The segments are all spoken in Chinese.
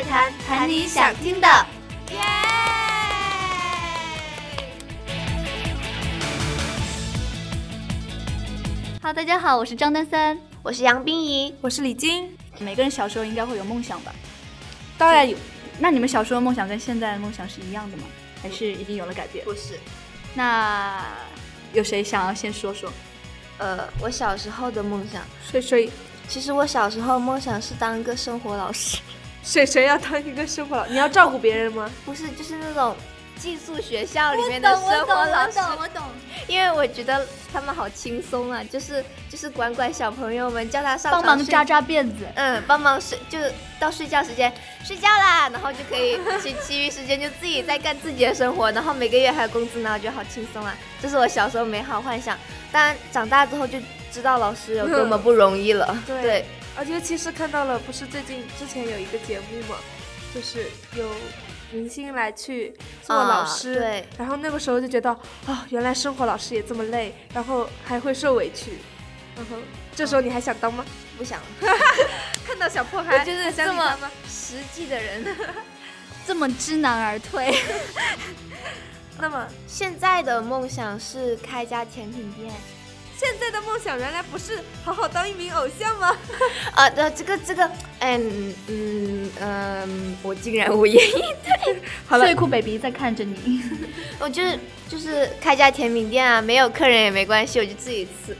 乐坛，谈你想听的。耶！Hello，大家好，我是张丹三，我是杨冰怡，我是李晶。每个人小时候应该会有梦想吧？当然有。那你们小时候的梦想跟现在的梦想是一样的吗？还是已经有了改变？不是。那有谁想要先说说？呃，我小时候的梦想，睡睡。其实我小时候梦想是当一个生活老师。水水要当一个生活老师，你要照顾别人吗？不是，就是那种寄宿学校里面的生活老师。我懂，我懂。因为我觉得他们好轻松啊，就是就是管管小朋友们，叫他上帮忙扎扎辫子，嗯，帮忙睡，就到睡觉时间睡觉啦，然后就可以其其余时间就自己在干自己的生活，然后每个月还有工资拿，我觉得好轻松啊。这是我小时候美好幻想，但长大之后就知道老师有多么不容易了。对。而且其实看到了，不是最近之前有一个节目嘛，就是有明星来去做老师，对，然后那个时候就觉得，啊，原来生活老师也这么累，然后还会受委屈，然后这时候你还想当吗？不想。看到小破孩就是这么实际的人，这么知难而退。那么现在的梦想是开家甜品店。现在的梦想原来不是好好当一名偶像吗？啊，呃，这个这个，嗯嗯嗯，我竟然无言以对。好了，睡裤 baby 在看着你。我就是就是开家甜品店啊，没有客人也没关系，我就自己吃，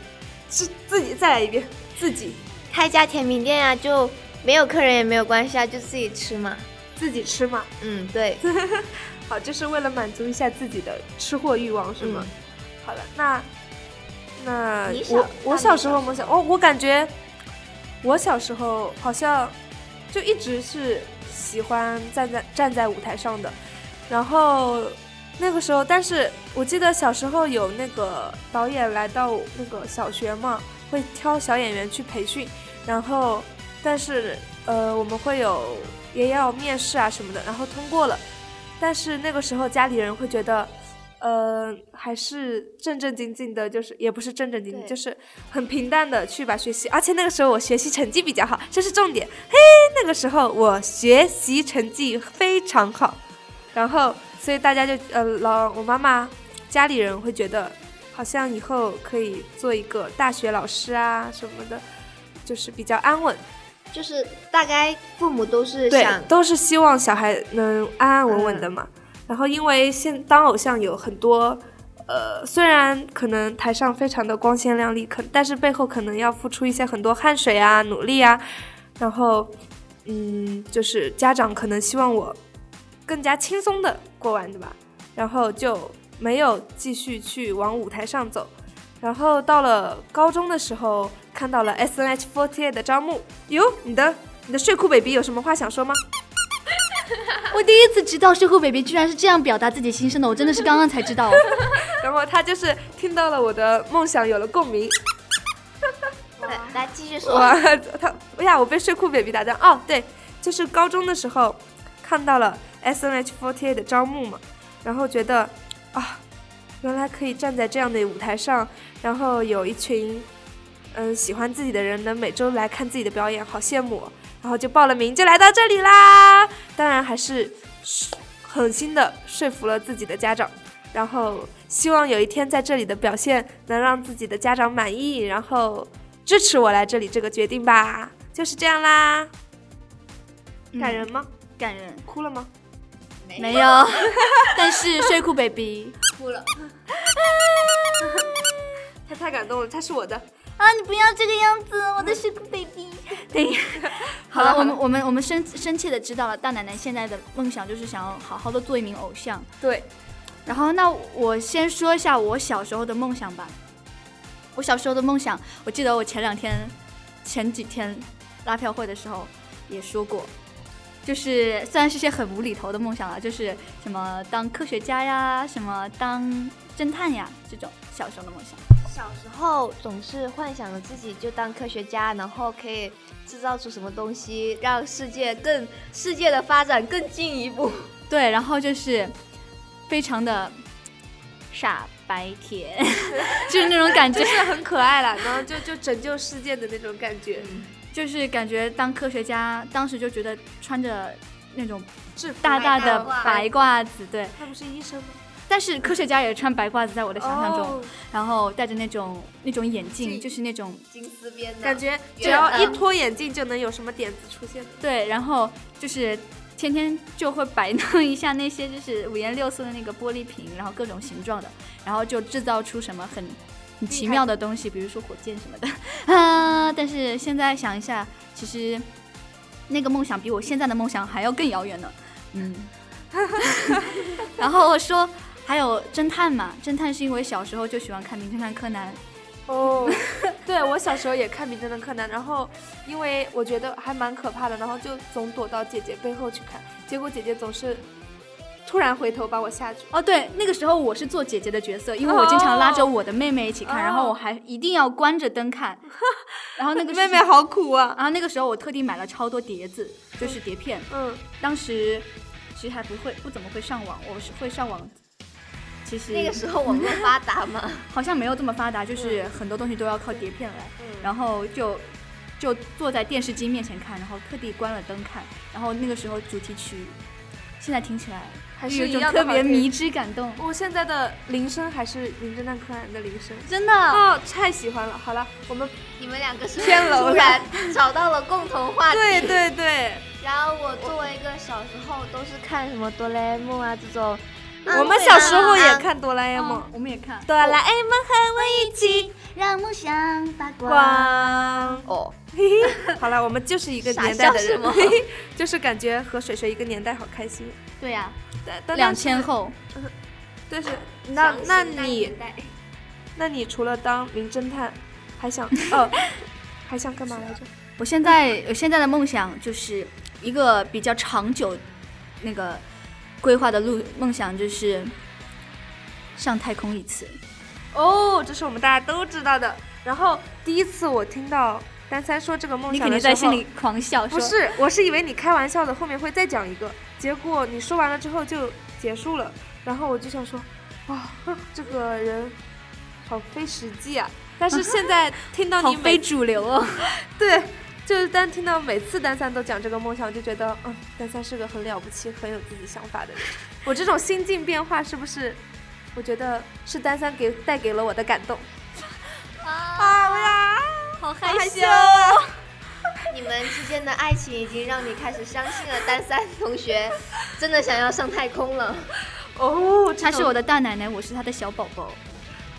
自自己再来一遍，自己开家甜品店啊，就没有客人也没有关系啊，就自己吃嘛，自己吃嘛。嗯，对。好，就是为了满足一下自己的吃货欲望，是吗？好了，那。那我我小时候。梦想，我我感觉我小时候好像就一直是喜欢站在站在舞台上的，然后那个时候，但是我记得小时候有那个导演来到那个小学嘛，会挑小演员去培训，然后但是呃我们会有也要面试啊什么的，然后通过了，但是那个时候家里人会觉得。呃，还是正正经经的，就是也不是正正经经，就是很平淡的去把学习，而且那个时候我学习成绩比较好，这是重点。嘿，那个时候我学习成绩非常好，然后所以大家就呃老我妈妈家里人会觉得，好像以后可以做一个大学老师啊什么的，就是比较安稳，就是大概父母都是想都是希望小孩能安安稳稳的嘛。然后，因为现当偶像有很多，呃，虽然可能台上非常的光鲜亮丽，可但是背后可能要付出一些很多汗水啊、努力啊。然后，嗯，就是家长可能希望我更加轻松的过完，对吧？然后就没有继续去往舞台上走。然后到了高中的时候，看到了 S N H forty 的招募，哟，你的你的睡裤 baby 有什么话想说吗？我第一次知道睡裤 baby 居然是这样表达自己心声的，我真的是刚刚才知道。然后他就是听到了我的梦想，有了共鸣。来继续说。哇他哎呀，我被睡裤 baby 打断。哦，对，就是高中的时候看到了 S N H forty 的招募嘛，然后觉得啊，原来可以站在这样的舞台上，然后有一群嗯喜欢自己的人能每周来看自己的表演，好羡慕。然后就报了名，就来到这里啦。当然还是狠心的说服了自己的家长，然后希望有一天在这里的表现能让自己的家长满意，然后支持我来这里这个决定吧。就是这样啦。感人吗？感人。哭了吗？没有。但是睡裤 baby 哭了。他太感动了，他是我的。啊！你不要这个样子，我的睡裤 baby。对，好了，我们我们我们深深切的知道了，大奶奶现在的梦想就是想要好好的做一名偶像。对，然后那我先说一下我小时候的梦想吧。我小时候的梦想，我记得我前两天、前几天拉票会的时候也说过，就是虽然是些很无厘头的梦想啊，就是什么当科学家呀，什么当侦探呀这种小时候的梦想。小时候总是幻想着自己就当科学家，然后可以制造出什么东西，让世界更世界的发展更进一步。对，然后就是非常的傻白甜，就是那种感觉，是很可爱了，然后就就拯救世界的那种感觉，就是感觉当科学家，当时就觉得穿着那种制服大大的白褂子，对。他不是医生吗？但是科学家也穿白褂子，在我的想象中，哦然后戴着那种那种眼镜，就是那种金丝边的感觉只要一嗯脱眼镜就能有什么点子出现。对，然后就是天天就会摆弄一下那些就是五颜六色的那个玻璃瓶，然后各种形状的，然后就制造出什么很很奇妙的东西，比如说火箭什么的 啊。但是现在想一下，其实那个梦想比我现在的梦想还要更遥远呢。嗯，然后我说还有侦探嘛，侦探是因为小时候就喜欢看《名侦探柯南》，哦，对我小时候也看《名侦探柯南》，然后因为我觉得还蛮可怕的，然后就总躲到姐姐背后去看，结果姐姐总是突然回头把我吓住。哦，对，那个时候我是做姐姐的角色，因为我经常拉着我的妹妹一起看，然后我还一定要关着灯看。然后那个妹妹，好苦啊！然后那个时候我特地买了超多碟子，就是碟片。嗯，当时其实还不会，不怎么会上网，我是会上网。其实那个时候网络发达嘛，好像没有这么发达，就是很多东西都要靠碟片来。嗯然后就就坐在电视机面前看，然后特地关了灯看。然后那个时候主题曲，现在听起来还有一种是一样的好听特别迷之感动。我现在的铃声还是《名侦探柯南》的铃声。真的，哦，太喜欢了！好了，我们你们两个是不是偏楼然找到了共同话题。对对对，然后我作为一个小时候都是看什么哆啦 A 梦啊这种，我们小时候也看哆啦 A 梦。我们也看。哆啦 A 梦和我一起让梦想发光。光。哦，好了，我们就是一个年代的人笑什么，就是感觉和水水一个年代，好开心。对呀、两千，后，但是那那你那你除了当名侦探，还想 哦，还想干嘛来着？我现在我现在的梦想就是一个比较长久那个规划的路梦想，就是上太空一次。哦，这是我们大家都知道的。然后第一次我听到丹三说这个梦你想的时候，肯定在心里狂笑，不是，我是以为你开玩笑的，后面会再讲一个，结果你说完了之后就结束了，然后我就想说，哇，这个人好非实际啊！但是现在听到你每非主流哦。对，就是单听到每次丹三都讲这个梦想，我就觉得，嗯，丹三是个很了不起、很有自己想法的人。我这种心境变化是不是？我觉得是丹三给带给了我的感动。啊，我呀，好害羞啊！你们之间的爱情已经让你开始相信了丹三同学真的想要上太空了。哦，他是我的大奶奶，我是他的小宝宝。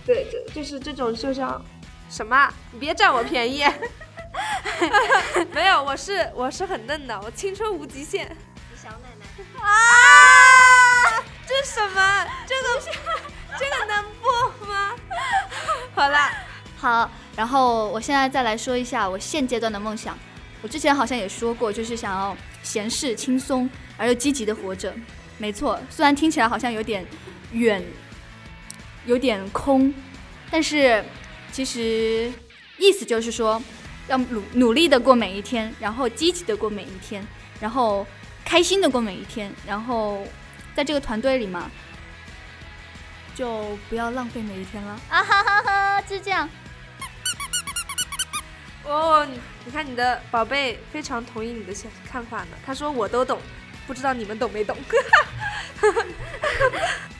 对，就就是这种，就像什么啊？你别占我便宜。没有，我是我是很嫩的，我青春无极限你小奶奶，啊！这是什么？这个这个能播吗？好啦，好，然后我现在再来说一下我现阶段的梦想。我之前好像也说过，就是想要闲适、轻松而又积极的活着。没错，虽然听起来好像有点远，有点空，但是其实意思就是说，要努努力的过每一天，然后积极的过每一天，然后开心的过每一天，然后在这个团队里嘛，就不要浪费每一天了啊哈哈哈，就这样。哦，你你看你的宝贝非常同意你的想看法呢。他说我都懂，不知道你们懂没懂？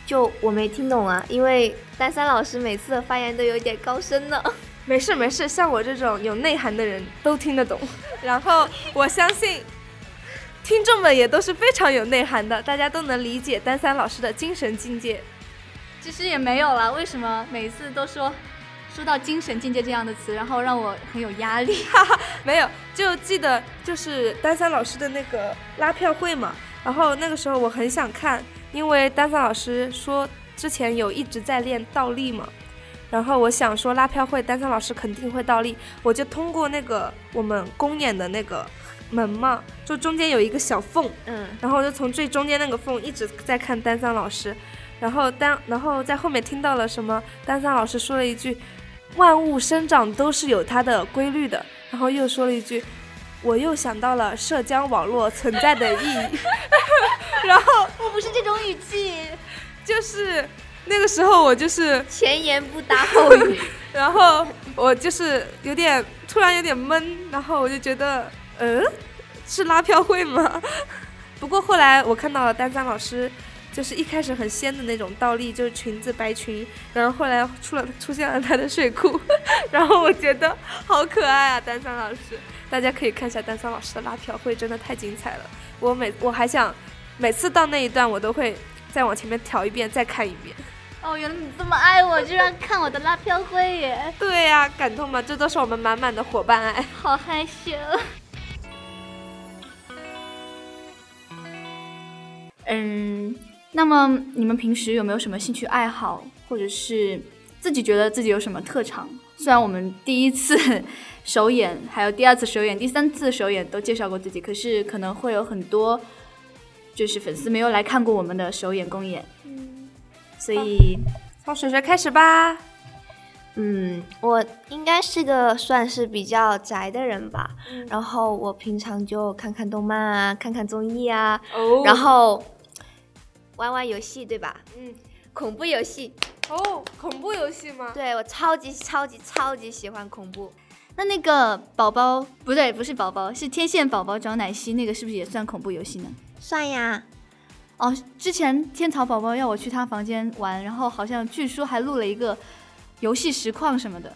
就我没听懂啊，因为丹三老师每次的发言都有点高深呢。没事没事，像我这种有内涵的人都听得懂。然后我相信听众们也都是非常有内涵的，大家都能理解丹三老师的精神境界。其实也没有啦，为什么每次都说说到精神境界这样的词，然后让我很有压力？哈哈没有，就记得就是丹三老师的那个拉票会嘛。然后那个时候我很想看，因为丹三老师说之前有一直在练倒立嘛。然后我想说拉票会，丹三老师肯定会倒立，我就通过那个我们公演的那个门嘛，就中间有一个小缝，嗯，然后我就从最中间那个缝一直在看丹三老师，然后丹，然后在后面听到了什么？丹三老师说了一句：“万物生长都是有它的规律的。”然后又说了一句：“我又想到了社交网络存在的意义。”然后我不是这种语气。就是那个时候我就是，前言不搭后语。然后我就是有点突然有点闷，然后我就觉得，嗯，是拉票会吗？不过后来我看到了丹桑老师，就是一开始很仙的那种倒立，就是裙子白裙，然后后来出了出现了他的睡裤，然后我觉得好可爱啊，丹桑老师，大家可以看一下丹桑老师的拉票会，真的太精彩了。我每我还想每次到那一段，我都会再往前面调一遍，再看一遍。哦，原来你这么爱我，居然看我的拉票会耶！对呀，感动吗？这都是我们满满的伙伴爱。好害羞。嗯，那么你们平时有没有什么兴趣爱好，或者是自己觉得自己有什么特长？虽然我们第一次首演，还有第二次首演、第三次首演都介绍过自己，可是可能会有很多就是粉丝没有来看过我们的首演公演。所以，从水水开始吧。嗯，我应该是个算是比较宅的人吧。然后我平常就看看动漫啊，看看综艺啊，然后玩玩游戏，对吧？嗯，恐怖游戏。哦，恐怖游戏吗？对，我超级超级超级喜欢恐怖。那那个宝宝不对，不是宝宝，是天线宝宝找奶昔，那个是不是也算恐怖游戏呢？算呀。哦，之前天草宝宝要我去他房间玩，然后好像据说还录了一个游戏实况什么的。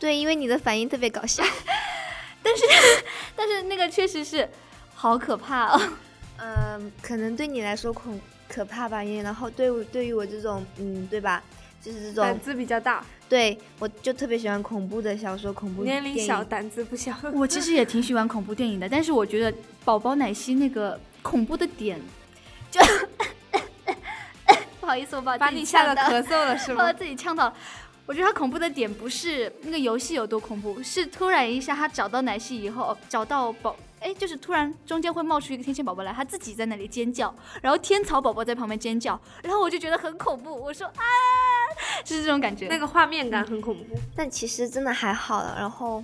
对，因为你的反应特别搞笑。但是，但是那个确实是好可怕哦。嗯，可能对你来说恐可怕吧，因为然后对对于我这种，嗯，对吧？就是这种胆子比较大。对，我就特别喜欢恐怖的小说，恐怖年龄小，胆子不小。我其实也挺喜欢恐怖电影的，但是我觉得宝宝奶昔那个恐怖的点。就不好意思，我把把你吓得咳嗽了是吗？把自己呛到。我觉得他恐怖的点不是那个游戏有多恐怖，是突然一下他找到奶昔以后，找到宝，哎，就是突然中间会冒出一个天线宝宝来，他自己在那里尖叫，然后天草宝宝在旁边尖叫，然后我就觉得很恐怖。我说啊，就是这种感觉，那个画面感很恐怖。但其实真的还好了，然后。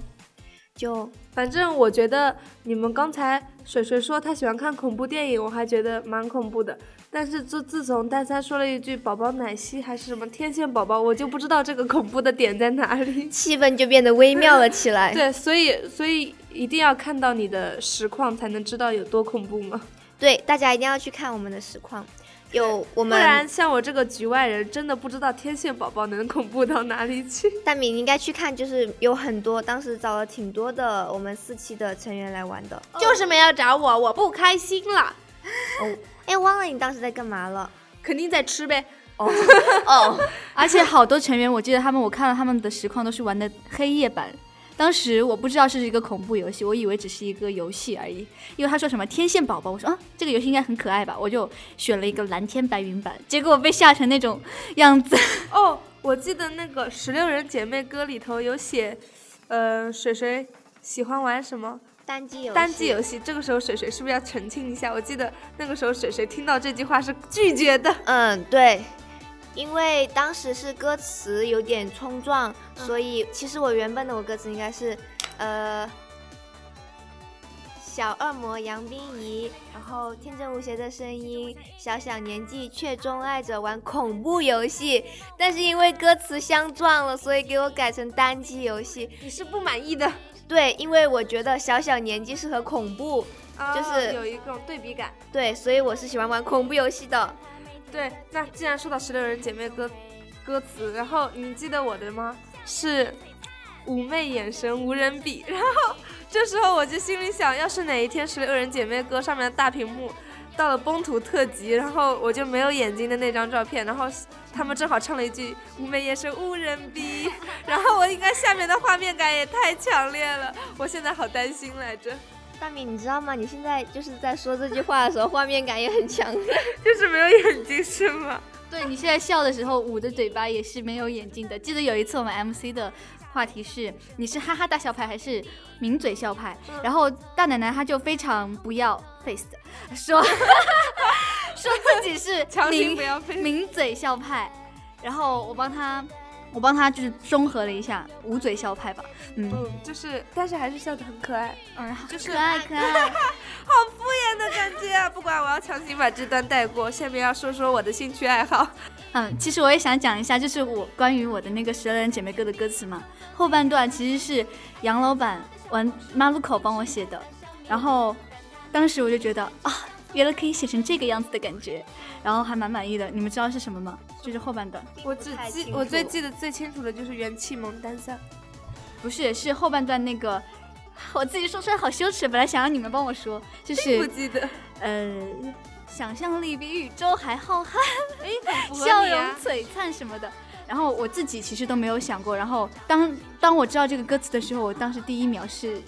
就反正我觉得你们刚才水水说他喜欢看恐怖电影，我还觉得蛮恐怖的。但是自自从大三说了一句“宝宝奶昔”还是什么“天线宝宝”，我就不知道这个恐怖的点在哪里，气氛就变得微妙了起来。对，所以所以一定要看到你的实况才能知道有多恐怖吗？对，大家一定要去看我们的实况。有我们，不然像我这个局外人，真的不知道天线宝宝能恐怖到哪里去。大米，你应该去看，就是有很多，当时找了挺多的我们四期的成员来玩的，就是没有找我，我不开心了。哦，哎，忘了你当时在干嘛了？肯定在吃呗。哦 哦，而且好多成员，我记得他们，我看了他们的实况都是玩的黑夜版。当时我不知道这是一个恐怖游戏，我以为只是一个游戏而已。因为他说什么天线宝宝，我说啊，这个游戏应该很可爱吧，我就选了一个蓝天白云版，结果被吓成那种样子。哦，我记得那个十六人姐妹歌里头有写，呃，水水喜欢玩什么单机游单机游戏。这个时候水水是不是要澄清一下？我记得那个时候水水听到这句话是拒绝的。嗯，对。因为当时是歌词有点冲撞，所以其实我原本的我歌词应该是，呃，小恶魔杨冰怡，然后天真无邪的声音，小小年纪却钟爱着玩恐怖游戏，但是因为歌词相撞了，所以给我改成单机游戏。你是不满意的？对，因为我觉得小小年纪适合恐怖，就是有一种对比感。对，所以我是喜欢玩恐怖游戏的。对，那既然说到十六人姐妹歌歌词，然后你记得我的吗？是妩媚眼神无人比。然后这时候我就心里想，要是哪一天十六人姐妹歌上面的大屏幕到了崩图特辑，然后我就没有眼睛的那张照片，然后他们正好唱了一句妩媚眼神无人比，然后我应该下面的画面感也太强烈了，我现在好担心来着。大米，你知道吗？你现在就是在说这句话的时候，画面感也很强烈，就是没有眼睛是吗？对你现在笑的时候捂着嘴巴也是没有眼睛的。记得有一次我们 MC 的话题是你是哈哈大笑派还是抿嘴笑派，然后大奶奶她就非常不要 face 的说 说自己是抿抿嘴笑派，然后我帮她。我帮他就是综合了一下，捂嘴笑派吧，嗯，就是，但是还是笑得很可爱，嗯，就是可爱可爱，好敷衍的感觉啊！不管，我要强行把这段带过。下面要说说我的兴趣爱好，嗯，其实我也想讲一下，就是我关于我的那个十二人姐妹歌的歌词嘛，后半段其实是杨老板玩马路口帮我写的，然后当时我就觉得啊。原来可以写成这个样子的感觉，然后还蛮满意的。你们知道是什么吗？就是后半段。我只记我最记得最清楚的就是元气萌单三，不是，是后半段那个，我自己说出来好羞耻。本来想让你们帮我说，就是不记得。呃，想象力比宇宙还浩瀚，哎，笑容璀璨什么的。然后我自己其实都没有想过。然后当当我知道这个歌词的时候，我当时第一秒是。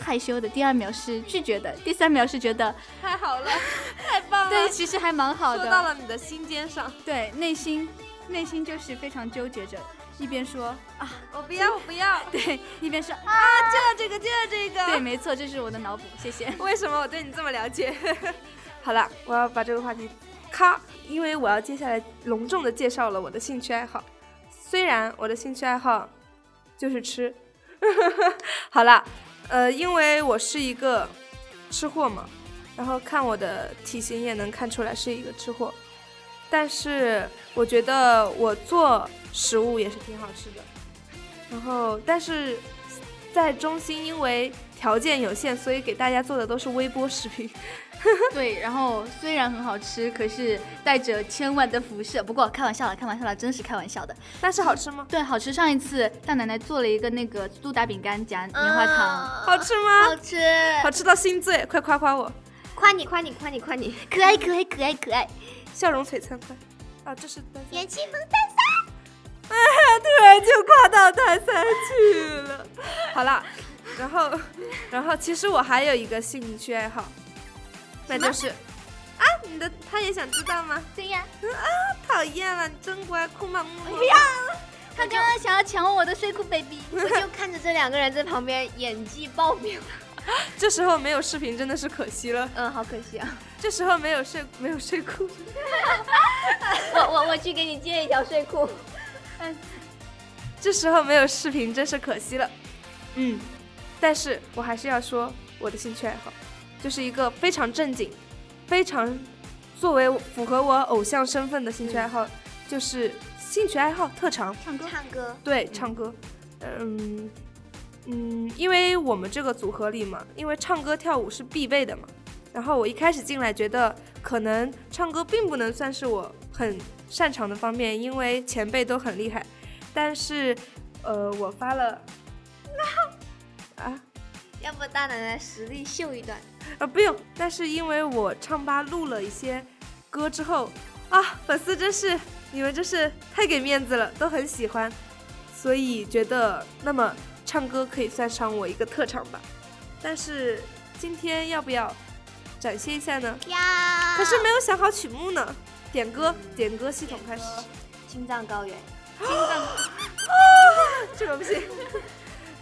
害羞的，第二秒是拒绝的，第三秒是觉得太好了，太棒了。对，其实还蛮好的。说到了你的心尖上。对，内心内心就是非常纠结着，一边说啊，我不要，我不要。对，一边说啊，就要这个，就要这个。对，没错，这是我的脑补，谢谢。为什么我对你这么了解？好了，我要把这个话题咔，因为我要接下来隆重的介绍了我的兴趣爱好。虽然我的兴趣爱好就是吃，好了。呃，因为我是一个吃货嘛，然后看我的体型也能看出来是一个吃货，但是我觉得我做食物也是挺好吃的，然后但是在中心因为条件有限，所以给大家做的都是微波食品。对，然后虽然很好吃，可是带着千万的辐射。不过开玩笑了，开玩笑了，真是开玩笑的。但是好吃吗？对，好吃。上一次大奶奶做了一个那个苏打饼干夹棉花糖，好吃吗？好吃，好吃到心醉，快夸夸我！夸你，夸你，夸你，夸你，可爱，可爱，可爱，可爱，笑容璀璨，快！啊，这是元气萌蛋三。哎呀，突然就夸到蛋三去了。好了，然后，然后其实我还有一个兴趣爱好。那就是啊，你的他也想知道吗？对呀。啊，讨厌了，你真乖，哭嘛木。不要，他刚刚想要抢我的睡裤 baby，我就看着这两个人在旁边演技爆表。这时候没有视频真的是可惜了。嗯，好可惜啊。这时候没有睡没有睡裤。我我我去给你借一条睡裤。嗯，这时候没有视频真是可惜了。嗯，但是我还是要说我的兴趣爱好。就是一个非常正经、非常作为符合我偶像身份的兴趣爱好，就是兴趣爱好特长唱歌。唱歌对，唱歌。嗯嗯，因为我们这个组合里嘛，因为唱歌跳舞是必备的嘛。然后我一开始进来觉得可能唱歌并不能算是我很擅长的方面，因为前辈都很厉害。但是呃，我发了啊，要不大奶奶实力秀一段？啊，不用，但是因为我唱吧录了一些歌之后，啊，粉丝真是你们真是太给面子了，都很喜欢，所以觉得那么唱歌可以算上我一个特长吧。但是今天要不要展现一下呢？要。可是没有想好曲目呢。点歌，点歌系统开始。青藏高原。青藏。啊，这个不行。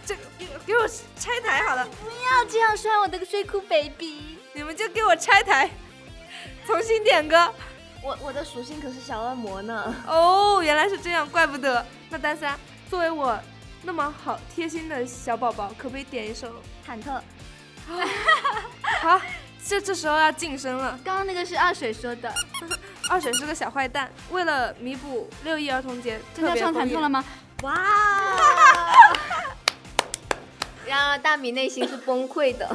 这个给给我拆台好了，不要这样摔我的睡裤 baby，你们就给我拆台，重新点歌。我我的属性可是小恶魔呢。哦，原来是这样，怪不得。那丹三作为我那么好贴心的小宝宝，可不可以点一首忐忑？好，这这时候要晋升了。刚刚那个是二水说的，二水是个小坏蛋，为了弥补六一儿童节，真的要唱忐忑了吗？哇！然而大米内心是崩溃的。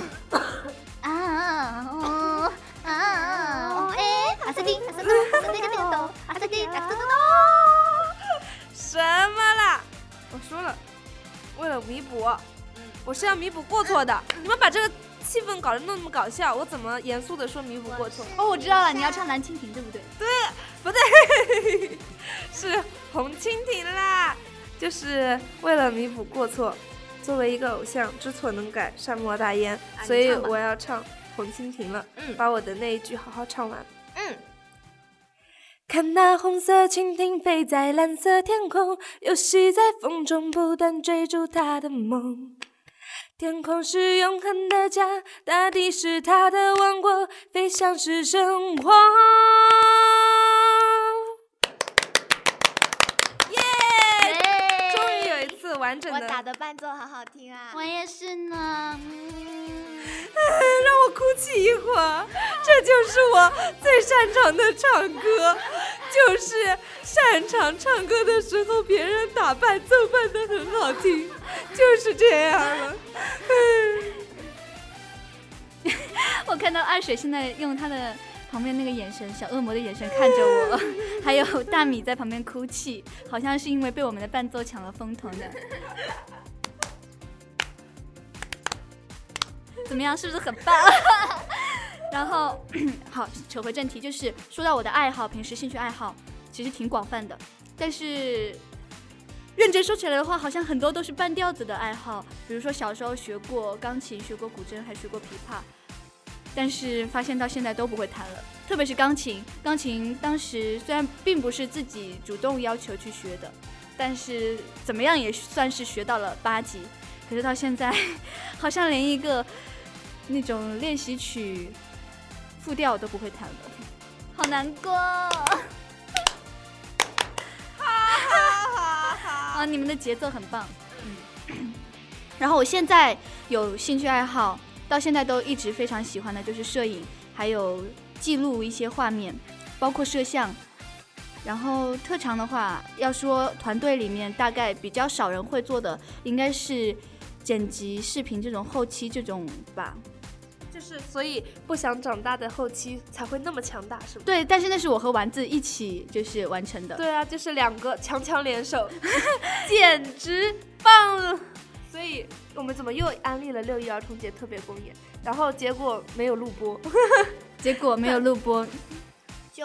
啊哦啊哦！哎，阿萨丁，阿萨丁，阿萨丁，阿萨丁，阿萨丁，什么啦？我说了，为了弥补，我是要弥补过错的。你们把这个气氛搞得那么搞笑，我怎么严肃的说弥补过错？哦，我知道了，你要唱蓝蜻蜓，对不对？对，不对，是红蜻蜓啦，就是为了弥补过错。作为一个偶像，知错能改，善莫大焉，所以我要唱《红蜻蜓》了。嗯，把我的那一句好好唱完。嗯，看那红色蜻蜓飞在蓝色天空，游戏在风中，不断追逐它的梦。天空是永恒的家，大地是它的王国，飞翔是生活。我打的伴奏好好听啊！我也是呢。让我哭泣一会儿，这就是我最擅长的唱歌，就是擅长唱歌的时候，别人打伴奏伴的很好听，就是这样了。我看到二水现在用他的旁边那个眼神，小恶魔的眼神看着我，还有大米在旁边哭泣，好像是因为被我们的伴奏抢了风头的。怎么样，是不是很棒？然后，好，扯回正题，就是说到我的爱好，平时兴趣爱好其实挺广泛的，但是认真说起来的话，好像很多都是半吊子的爱好，比如说小时候学过钢琴，学过古筝，还学过琵琶。但是发现到现在都不会弹了，特别是钢琴。钢琴当时虽然并不是自己主动要求去学的，但是怎么样也算是学到了八级。可是到现在，好像连一个那种练习曲复调都不会弹了，好难过。哈哈哈！啊，你们的节奏很棒。嗯。然后我现在有兴趣爱好。到现在都一直非常喜欢的就是摄影，还有记录一些画面，包括摄像。然后特长的话，要说团队里面大概比较少人会做的，应该是剪辑视频这种后期这种吧。就是所以不想长大的后期才会那么强大，是吗？对，但是那是我和丸子一起就是完成的。对啊，就是两个强强联手，简直棒了。所以我们怎么又安利了六一儿童节特别公演，然后结果没有录播，结果没有录播，就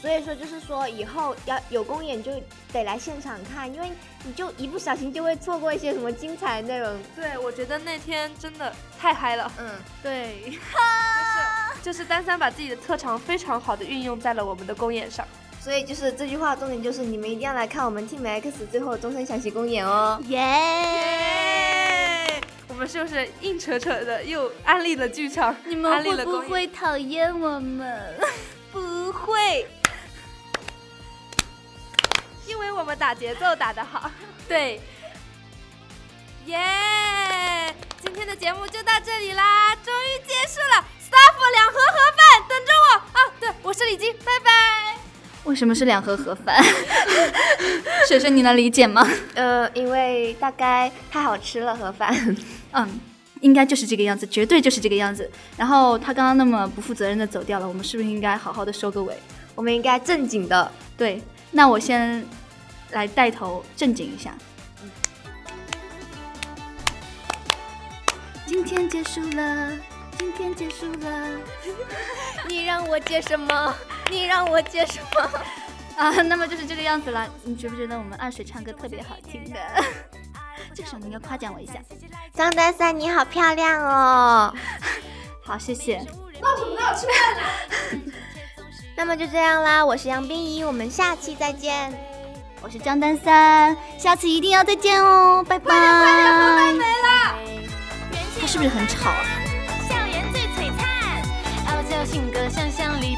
所以说就是说以后要有公演就得来现场看，因为你就一不小心就会错过一些什么精彩内容。对，我觉得那天真的太嗨了。嗯，对，就是就是丹三把自己的特长非常好的运用在了我们的公演上。所以就是这句话重点就是你们一定要来看我们 Team X 最后终身小喜公演哦！耶！我们是不是硬扯扯的又安利了剧场？你们会不会讨厌我们？不会，因为我们打节奏打得好。对，耶！今天的节目就到这里啦，终于结束了。Staff 两盒盒饭等着我啊！对，我是李晶，拜拜。为什么是两盒盒饭？水水，你能理解吗？呃，因为大概太好吃了盒饭。嗯，应该就是这个样子，绝对就是这个样子。然后他刚刚那么不负责任的走掉了，我们是不是应该好好的收个尾？我们应该正经的。对，那我先来带头正经一下。今天结束了，今天结束了。你让我接什么？你让我接什么？啊，那么就是这个样子了。你觉不觉得我们二水唱歌特别好听的？这个时候你应该夸奖我一下。张丹三，你好漂亮哦！好，谢谢。闹什么闹？吃饭啦！那么就这样啦，我是杨冰怡，我们下期再见。我是张丹三，下次一定要再见哦，拜拜。快点快点，盒饭没了。他是不是很吵啊？校园最璀璨，傲娇性格想象力。